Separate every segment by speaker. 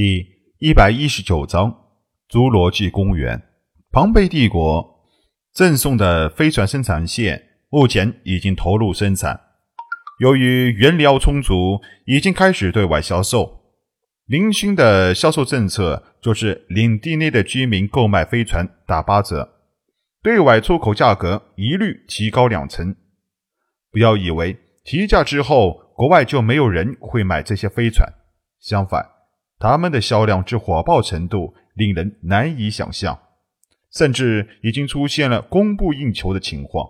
Speaker 1: 第一百一十九章侏罗纪公园。庞贝帝国赠送的飞船生产线目前已经投入生产，由于原料充足，已经开始对外销售。零星的销售政策就是领地内的居民购买飞船打八折，对外出口价格一律提高两成。不要以为提价之后，国外就没有人会买这些飞船，相反。他们的销量之火爆程度令人难以想象，甚至已经出现了供不应求的情况。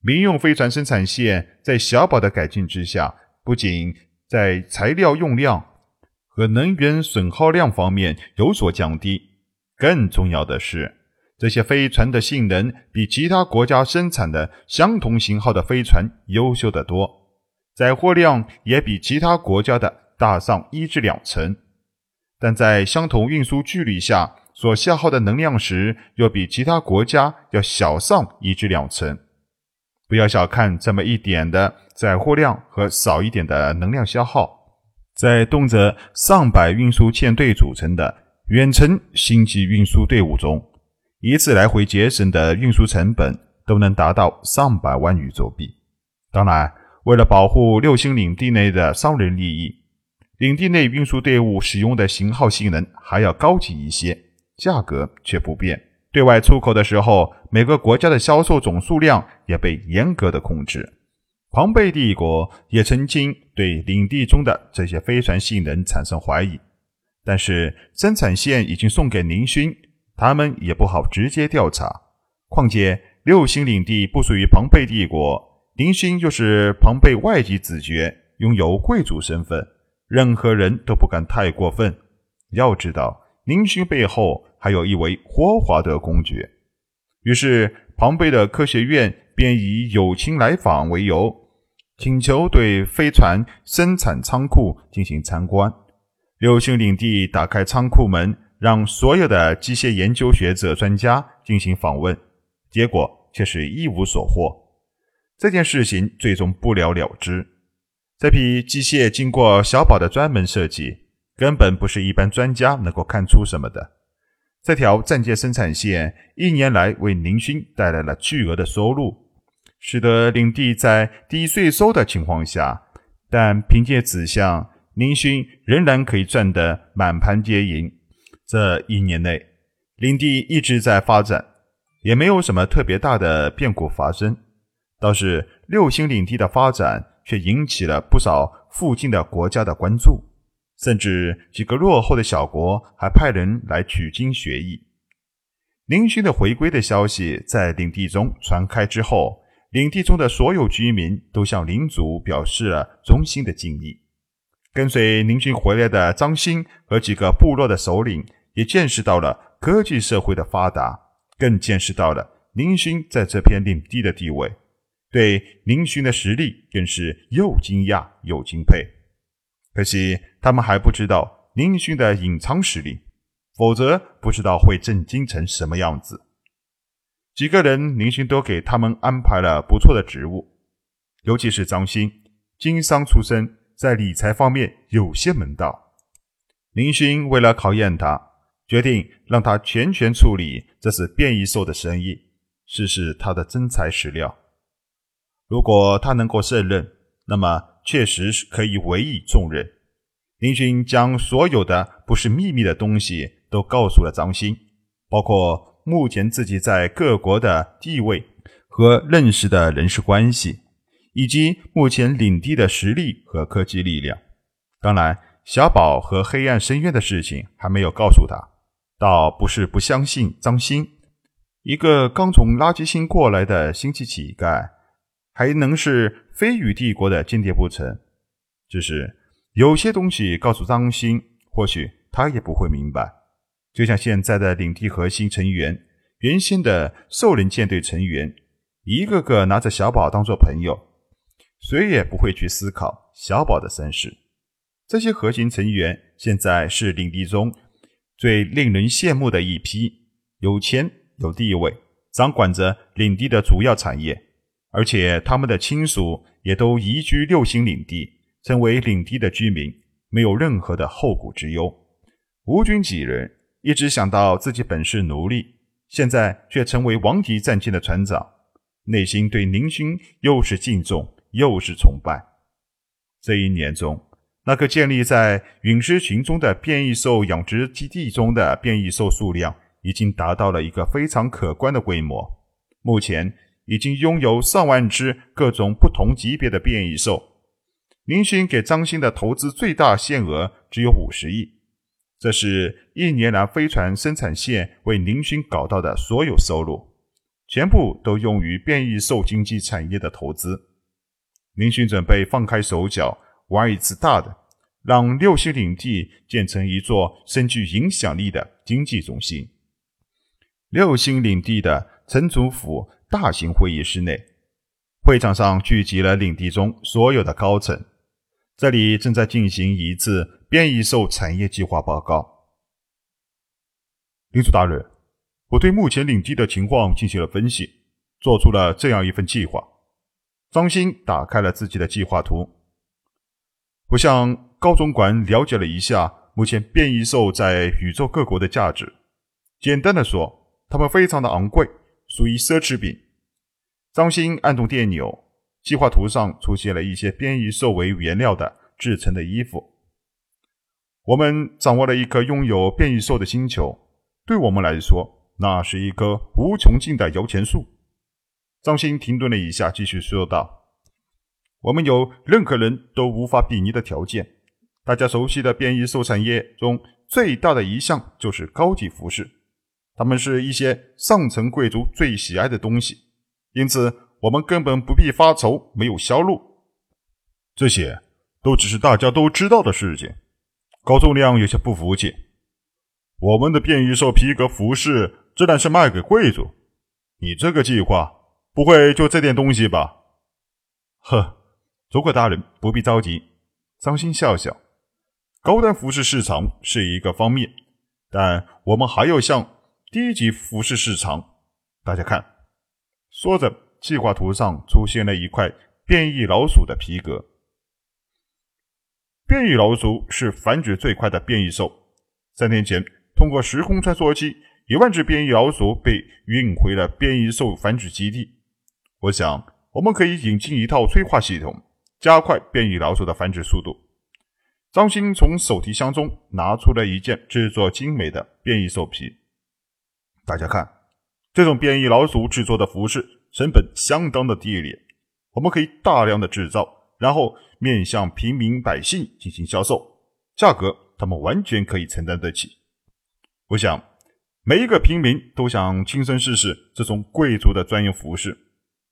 Speaker 1: 民用飞船生产线在小宝的改进之下，不仅在材料用量和能源损耗量方面有所降低，更重要的是，这些飞船的性能比其他国家生产的相同型号的飞船优秀得多，载货量也比其他国家的大上一至两成。但在相同运输距离下所消耗的能量时，又比其他国家要小上一至两成。不要小看这么一点的载货量和少一点的能量消耗，在动辄上百运输舰队组成的远程星际运输队伍中，一次来回节省的运输成本都能达到上百万宇宙币。当然，为了保护六星领地内的商人利益。领地内运输队伍使用的型号性能还要高级一些，价格却不变。对外出口的时候，每个国家的销售总数量也被严格的控制。庞贝帝国也曾经对领地中的这些飞船性能产生怀疑，但是生产线已经送给宁勋，他们也不好直接调查。况且六星领地不属于庞贝帝国，宁勋又是庞贝外籍子爵，拥有贵族身份。任何人都不敢太过分。要知道，宁勋背后还有一位霍华德公爵。于是，庞贝的科学院便以友情来访为由，请求对飞船生产仓库进行参观。六星领地打开仓库门，让所有的机械研究学者、专家进行访问，结果却是一无所获。这件事情最终不了了之。这批机械经过小宝的专门设计，根本不是一般专家能够看出什么的。这条战舰生产线一年来为宁勋带来了巨额的收入，使得领地在低税收的情况下，但凭借此项，宁勋仍然可以赚得满盘皆赢。这一年内，领地一直在发展，也没有什么特别大的变故发生，倒是六星领地的发展。却引起了不少附近的国家的关注，甚至几个落后的小国还派人来取经学艺。林勋的回归的消息在领地中传开之后，领地中的所有居民都向领主表示了衷心的敬意。跟随林勋回来的张欣和几个部落的首领也见识到了科技社会的发达，更见识到了林勋在这片领地的地位。对宁勋的实力更是又惊讶又敬佩，可惜他们还不知道宁勋的隐藏实力，否则不知道会震惊成什么样子。几个人，宁勋都给他们安排了不错的职务，尤其是张鑫，经商出身，在理财方面有些门道。宁勋为了考验他，决定让他全权处理这次变异兽的生意，试试他的真材实料。如果他能够胜任，那么确实是可以委以重任。林勋将所有的不是秘密的东西都告诉了张欣，包括目前自己在各国的地位和认识的人事关系，以及目前领地的实力和科技力量。当然，小宝和黑暗深渊的事情还没有告诉他。倒不是不相信张欣，一个刚从垃圾星过来的星际乞丐。还能是飞羽帝国的间谍不成？只是有些东西告诉张鑫，或许他也不会明白。就像现在的领地核心成员，原先的兽人舰队成员，一个个拿着小宝当做朋友，谁也不会去思考小宝的身世。这些核心成员现在是领地中最令人羡慕的一批，有钱有地位，掌管着领地的主要产业。而且他们的亲属也都移居六星领地，成为领地的居民，没有任何的后顾之忧。吴军几人，一直想到自己本是奴隶，现在却成为王级战舰的船长，内心对宁勋又是敬重又是崇拜。这一年中，那个建立在陨石群中的变异兽养殖基地中的变异兽数量，已经达到了一个非常可观的规模。目前已经拥有上万只各种不同级别的变异兽。林勋给张鑫的投资最大限额只有五十亿，这是一年来飞船生产线为林勋搞到的所有收入，全部都用于变异兽经济产业的投资。林勋准备放开手脚玩一次大的，让六星领地建成一座深具影响力的经济中心。六星领地的城主府大型会议室内，会场上聚集了领地中所有的高层。这里正在进行一次变异兽产业计划报告。领主大人，我对目前领地的情况进行了分析，做出了这样一份计划。张鑫打开了自己的计划图。我向高总管了解了一下目前变异兽在宇宙各国的价值。简单的说，他们非常的昂贵，属于奢侈品。张鑫按动电钮。计划图上出现了一些变异兽为原料的制成的衣服。我们掌握了一颗拥有变异兽的星球，对我们来说，那是一棵无穷尽的摇钱树。张鑫停顿了一下，继续说道：“我们有任何人都无法比拟的条件。大家熟悉的变异兽产业中最大的一项就是高级服饰，它们是一些上层贵族最喜爱的东西，因此。”我们根本不必发愁没有销路，这些都只是大家都知道的事情。高仲亮有些不服气：“我们的变异兽皮革服饰自然是卖给贵族，你这个计划不会就这点东西吧？”呵，主管大人不必着急。张鑫笑笑：“高端服饰市场是一个方面，但我们还要向低级服饰市场。大家看。”说着。计划图上出现了一块变异老鼠的皮革。变异老鼠是繁殖最快的变异兽。三天前，通过时空穿梭机，一万只变异老鼠被运回了变异兽繁殖基地。我想，我们可以引进一套催化系统，加快变异老鼠的繁殖速度。张鑫从手提箱中拿出了一件制作精美的变异兽皮。大家看，这种变异老鼠制作的服饰。成本相当的低廉，我们可以大量的制造，然后面向平民百姓进行销售，价格他们完全可以承担得起。我想，每一个平民都想亲身试试这种贵族的专用服饰。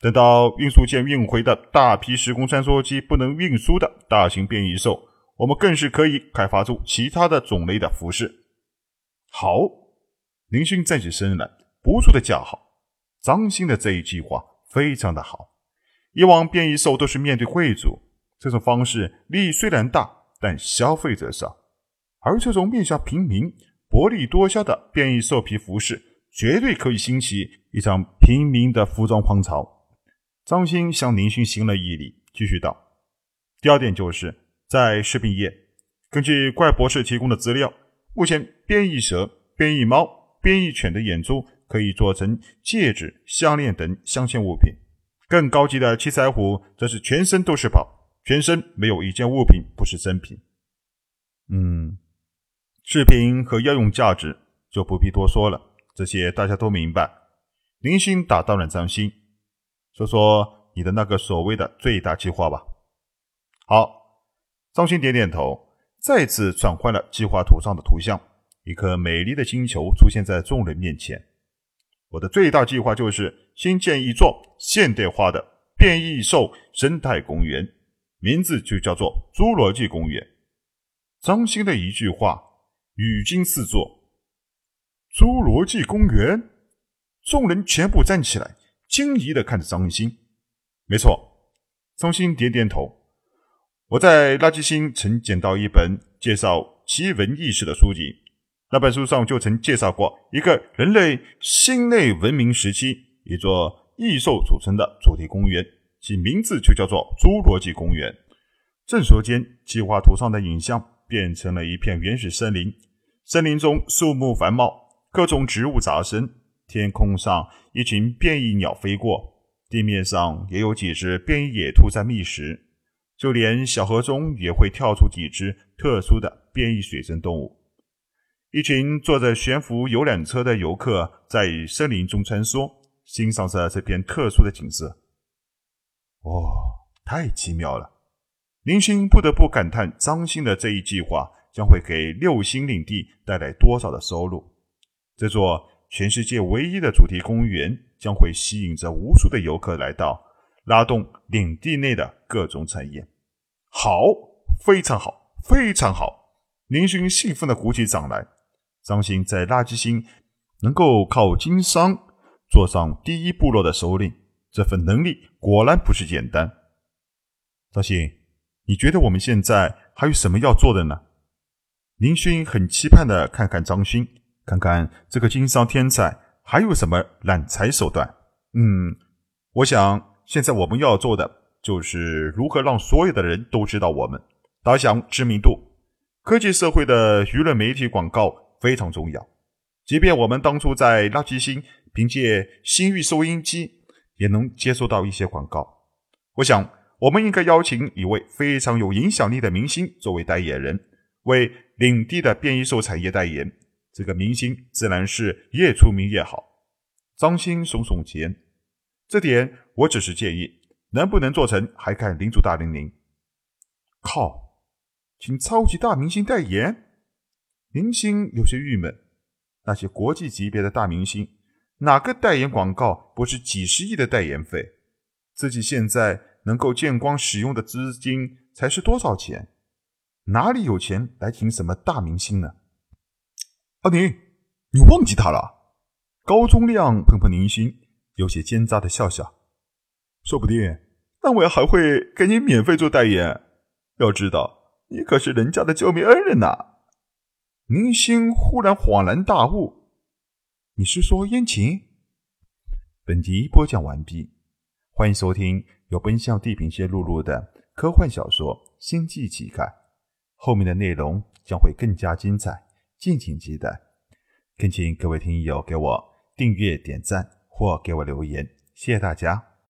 Speaker 1: 等到运输舰运回的大批时空穿梭机不能运输的大型变异兽，我们更是可以开发出其他的种类的服饰。好，林勋站起身来，不住的叫好。张鑫的这一计划非常的好。以往变异兽都是面对贵族，这种方式利益虽然大，但消费者少。而这种面向平民、薄利多销的变异兽皮服饰，绝对可以兴起一场平民的服装狂潮。张鑫向林勋行了一礼，继续道：“第二点就是在食品业，根据怪博士提供的资料，目前变异蛇、变异猫、变异犬的眼珠。”可以做成戒指、项链等镶嵌物品。更高级的七彩虎则是全身都是宝，全身没有一件物品不是真品。嗯，饰品和药用价值就不必多说了，这些大家都明白。林星打断了张鑫，说说你的那个所谓的最大计划吧。好，张鑫点点头，再次转换了计划图上的图像，一颗美丽的星球出现在众人面前。我的最大计划就是新建一座现代化的变异兽生态公园，名字就叫做侏罗纪公园。张鑫的一句话，语惊四座。侏罗纪公园，众人全部站起来，惊疑的看着张鑫。没错，张鑫点点头。我在垃圾星曾捡到一本介绍奇闻异事的书籍。那本书上就曾介绍过一个人类新类文明时期一座异兽组成的主题公园，其名字就叫做侏罗纪公园。正说间，计划图上的影像变成了一片原始森林，森林中树木繁茂，各种植物杂生。天空上一群变异鸟飞过，地面上也有几只变异野兔在觅食，就连小河中也会跳出几只特殊的变异水生动物。一群坐着悬浮游览车的游客在森林中穿梭，欣赏着这片特殊的景色。哦，太奇妙了！林勋不得不感叹张鑫的这一计划。将会给六星领地带来多少的收入？这座全世界唯一的主题公园将会吸引着无数的游客来到，拉动领地内的各种产业。好，非常好，非常好！林勋兴奋的鼓起掌来。张鑫在垃圾星能够靠经商做上第一部落的首领，这份能力果然不是简单。张鑫，你觉得我们现在还有什么要做的呢？林勋很期盼的看看张勋，看看这个经商天才还有什么揽财手段。嗯，我想现在我们要做的就是如何让所有的人都知道我们，打响知名度。科技社会的舆论媒体广告非常重要，即便我们当初在垃圾星凭借星域收音机也能接收到一些广告。我想我们应该邀请一位非常有影响力的明星作为代言人。为领地的变异兽产业代言，这个明星自然是越出名越好。张鑫耸耸肩，这点我只是建议，能不能做成还看领主大人您。靠，请超级大明星代言，林星有些郁闷。那些国际级别的大明星，哪个代言广告不是几十亿的代言费？自己现在能够见光使用的资金才是多少钱？哪里有钱来请什么大明星呢？阿宁，你忘记他了？高宗亮碰碰宁心，有些奸诈的笑笑。说不定那我还会给你免费做代言。要知道，你可是人家的救命恩人呐！明星忽然恍然大悟：“你是说燕琴？”本集播讲完毕，欢迎收听由奔向地平线录入的科幻小说《星际乞丐》。后面的内容将会更加精彩，敬请期待。恳请各位听友给我订阅、点赞或给我留言，谢谢大家。